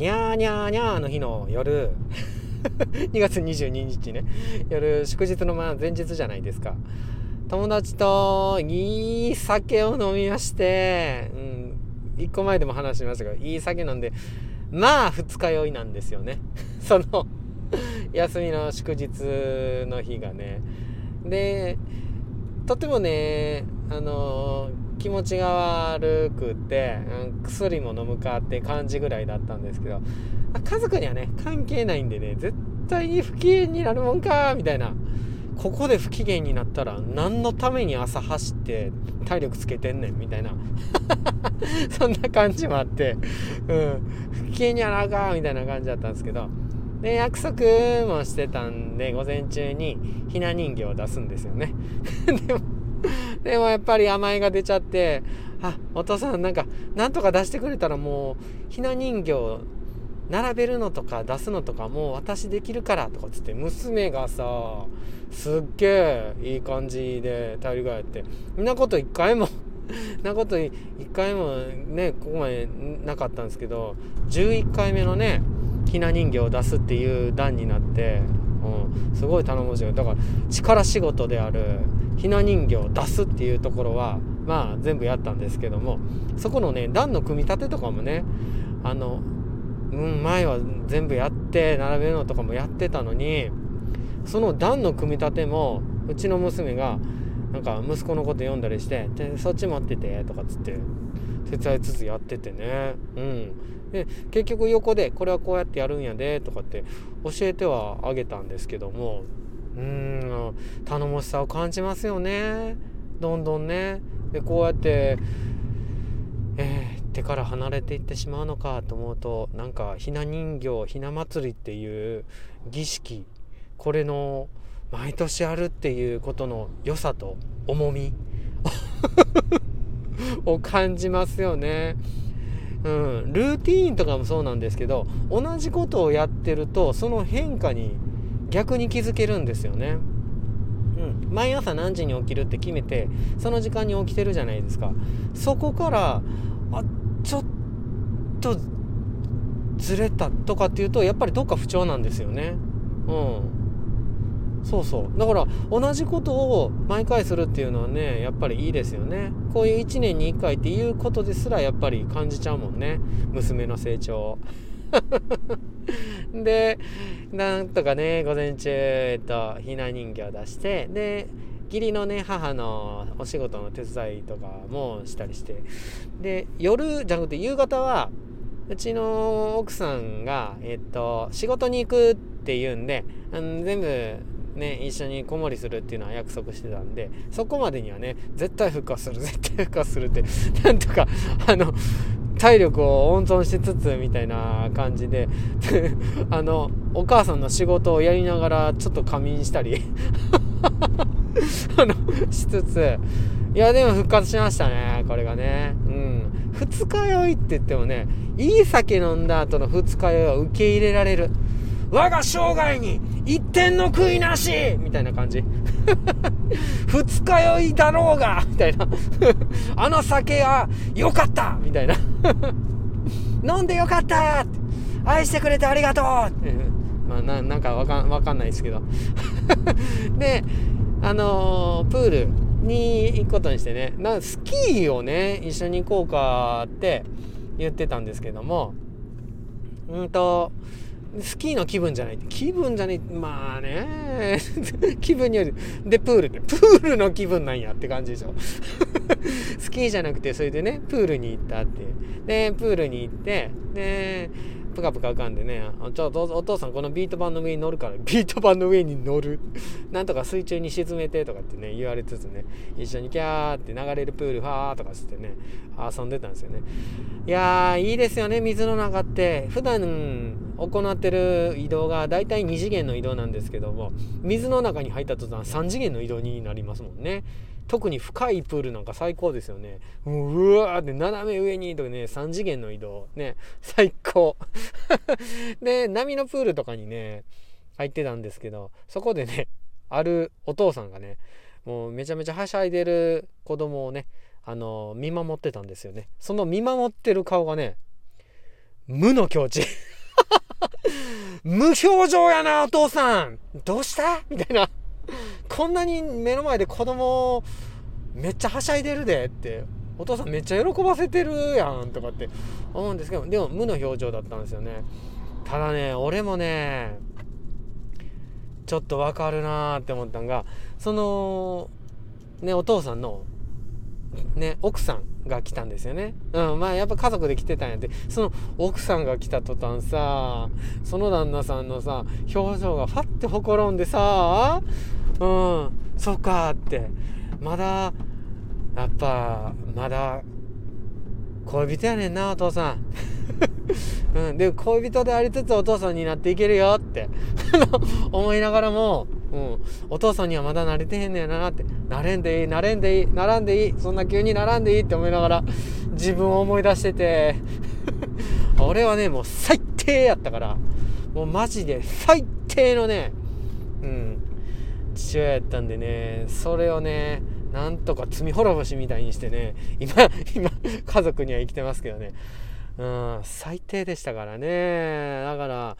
にゃーにゃーにゃーの日の夜。2月22日ね。夜祝日の前日じゃないですか。友達といい酒を飲みまして、うん、1個前でも話しましたけどいい酒飲んでまあ二日酔いなんですよね。その休みの祝日の日がね。でとてもねあの気持ちが悪くて、うん、薬も飲むかって感じぐらいだったんですけど家族にはね関係ないんでね絶対に不機嫌になるもんかみたいな。ここで不機嫌になったら何のために朝走って体力つけてんねんみたいな。そんな感じもあって、うん、不機嫌にやらあかみたいな感じだったんですけどで約束もしてたんで午前中にひな人形を出すんですよね。でもでもやっぱり甘えが出ちゃってあお父さんなんかなんとか出してくれたらもうひな人形並べるのとか出すのとかもう私できるからとかっつって娘がさすっげえいい感じで頼りがやってんなこと一回も なこと一回もねここまでなかったんですけど11回目のねひな人形を出すっていう段になって、うん、すごい頼もしい。だから力仕事であるひな人形を出すっていうところはまあ全部やったんですけどもそこのね段の組み立てとかもねあのうん前は全部やって並べるのとかもやってたのにその段の組み立てもうちの娘がなんか息子のこと読んだりして「でそっち持ってて」とかっつって手伝いつつやっててね。うん。で結局横で「これはこうやってやるんやで」とかって教えてはあげたんですけどもうん頼もしさを感じますよね。どんどんね。でこうやってえー、手から離れていってしまうのかと思うとなんかひな人形ひな祭りっていう儀式これの毎年あるっていうことの良さと重み。を感じますよね。うん、ルーティーンとかもそうなんですけど同じことをやってるとその変化に逆に気づけるんですよね。うん、毎朝何時に起きるって決めてその時間に起きてるじゃないですか。そこからあちょっとずれたとかっていうとやっぱりどっか不調なんですよね。うん。そうそう。だから同じことを毎回するっていうのはねやっぱりいいですよね。こういう1年に1回っていうことですらやっぱり感じちゃうもんね。娘の成長 でなんとかね午前中えっとひな人形を出してで義理のね母のお仕事の手伝いとかもしたりして。で夜じゃなくて夕方はうちの奥さんが、えっと、仕事に行くっていうんで、あの全部ね、一緒に子守りするっていうのは約束してたんで、そこまでにはね、絶対復活する、絶対復活するって、なんとか、あの、体力を温存しつつみたいな感じで あのお母さんの仕事をやりながらちょっと仮眠したり あのしつついやでも復活しましたねこれがね。うん。二日酔いって言ってもねいい酒飲んだ後の二日酔いは受け入れられる。我が生涯に一点の悔いなし。みたいな感じ。二日酔いだろうが。みたいな。あの酒は良かった。みたいな。飲んでよかった。愛してくれてありがとう。まあななんかわかかんないですけど。であのー、プールに行くことにしてね。なスキーをね一緒に行こうかって言ってたんですけども。うんとスキーの気分じゃない。気分じゃない。まあね。気分による。でプールってプールの気分なんやって感じでしょ。スキーじゃなくてそれでねプールに行ったって。でプールに行ってでぷかぷか浮かんでねちょっとお父さんこのビート板の上に乗るから ビート板の上に乗る。なんとか水中に沈めてとかってね言われつつね一緒にキャーって流れるプールファーとかしてね遊んでたんですよね。いやーいいですよね水の中って。普段行ってる移動が大体2次元の移動なんですけども水の中に入った途端3次元の移動になりますもんね特に深いプールなんか最高ですよね。もうわーって斜め上にとかね、3次元の移動。ね、最高。で、波のプールとかにね、入ってたんですけど、そこでね、あるお父さんがね、もうめちゃめちゃはしゃいでる子供をね、あの見守ってたんですよね。その見守ってる顔がね、無の境地。無表情やな、お父さん。どうした？みたいな。こんなに目の前で子供めっちゃはしゃいでるでって。お父さんめっちゃ喜ばせてるやんとかって。思うんですけどでも無の表情だったんですよね。ただね俺もねちょっとわかるなーって思ったんがそのねお父さんのね奥さんが来たんですよね。うんまあやっぱ家族で来てたんやって。その奥さんが来た途端さその旦那さんのさ表情がファッてほころんでさうんそっかって。まだやっぱまだ恋人やねんなお父さん、うん、で恋人でありつつお父さんになっていけるよって。思いながらも、うん、お父さんにはまだ慣れてへんねやなって。なれんでいいなれんでいいならんでいい。そんな急にならんでいいって思いながら自分を思い出してて。俺はねもう最低やったから。もうマジで最低のねうん。父親やったんでねそれをねなんとか罪滅ぼしみたいにしてね今今家族には生きてますけどね。うん最低でしたからね。だから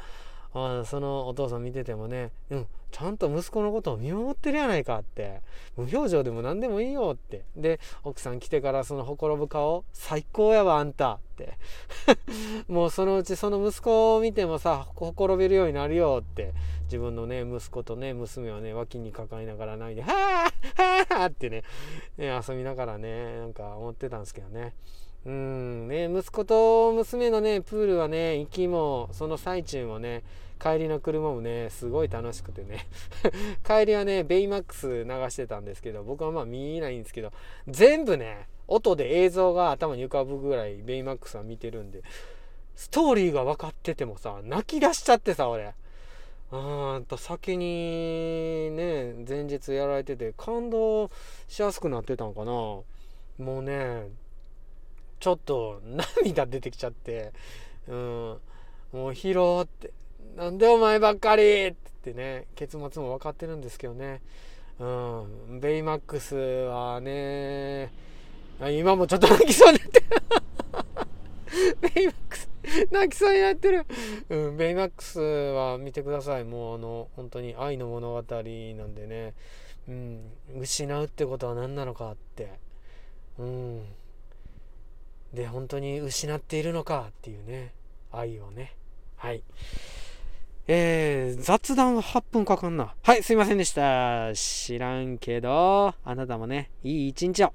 あそのお父さん見ててもね、うん、ちゃんと息子のことを見守ってるやないかって無表情でも何でもいいよってで奥さん来てからそのほころぶ顔最高やわあんたって もうそのうちその息子を見てもさほころべるようになるよって自分のね息子とね娘をね脇に抱えながら泣いて「はあはあ!」ってねね遊びながらねなんか思ってたんですけどね。うん。ね、息子と娘のねプールはね行きもその最中もね帰りの車もねすごい楽しくてね。帰りはねベイマックス流してたんですけど僕はまあ見えないんですけど全部ね音で映像が頭に浮かぶぐらいベイマックスは見てるんでストーリーが分かっててもさ泣き出しちゃってさ俺。うんと先にね前日やられてて感動しやすくなってたのかな。もうねちょっと涙出てきちゃって、うん、もうヒロって、なんでお前ばっかりってね、結末も分かってるんですけどね、うん、ベイマックスはね、今もちょっと泣きそうになってる。ベイマックス、泣きそうになってる。うん、ベイマックスは見てください。もうあの、本当に愛の物語なんでね、うん、失うってことは何なのかって。うん。で本当に失っているのかっていうね。愛をね。はい。えー、雑談は8分かかんな。はいすいませんでした。知らんけどあなたもねいい一日を。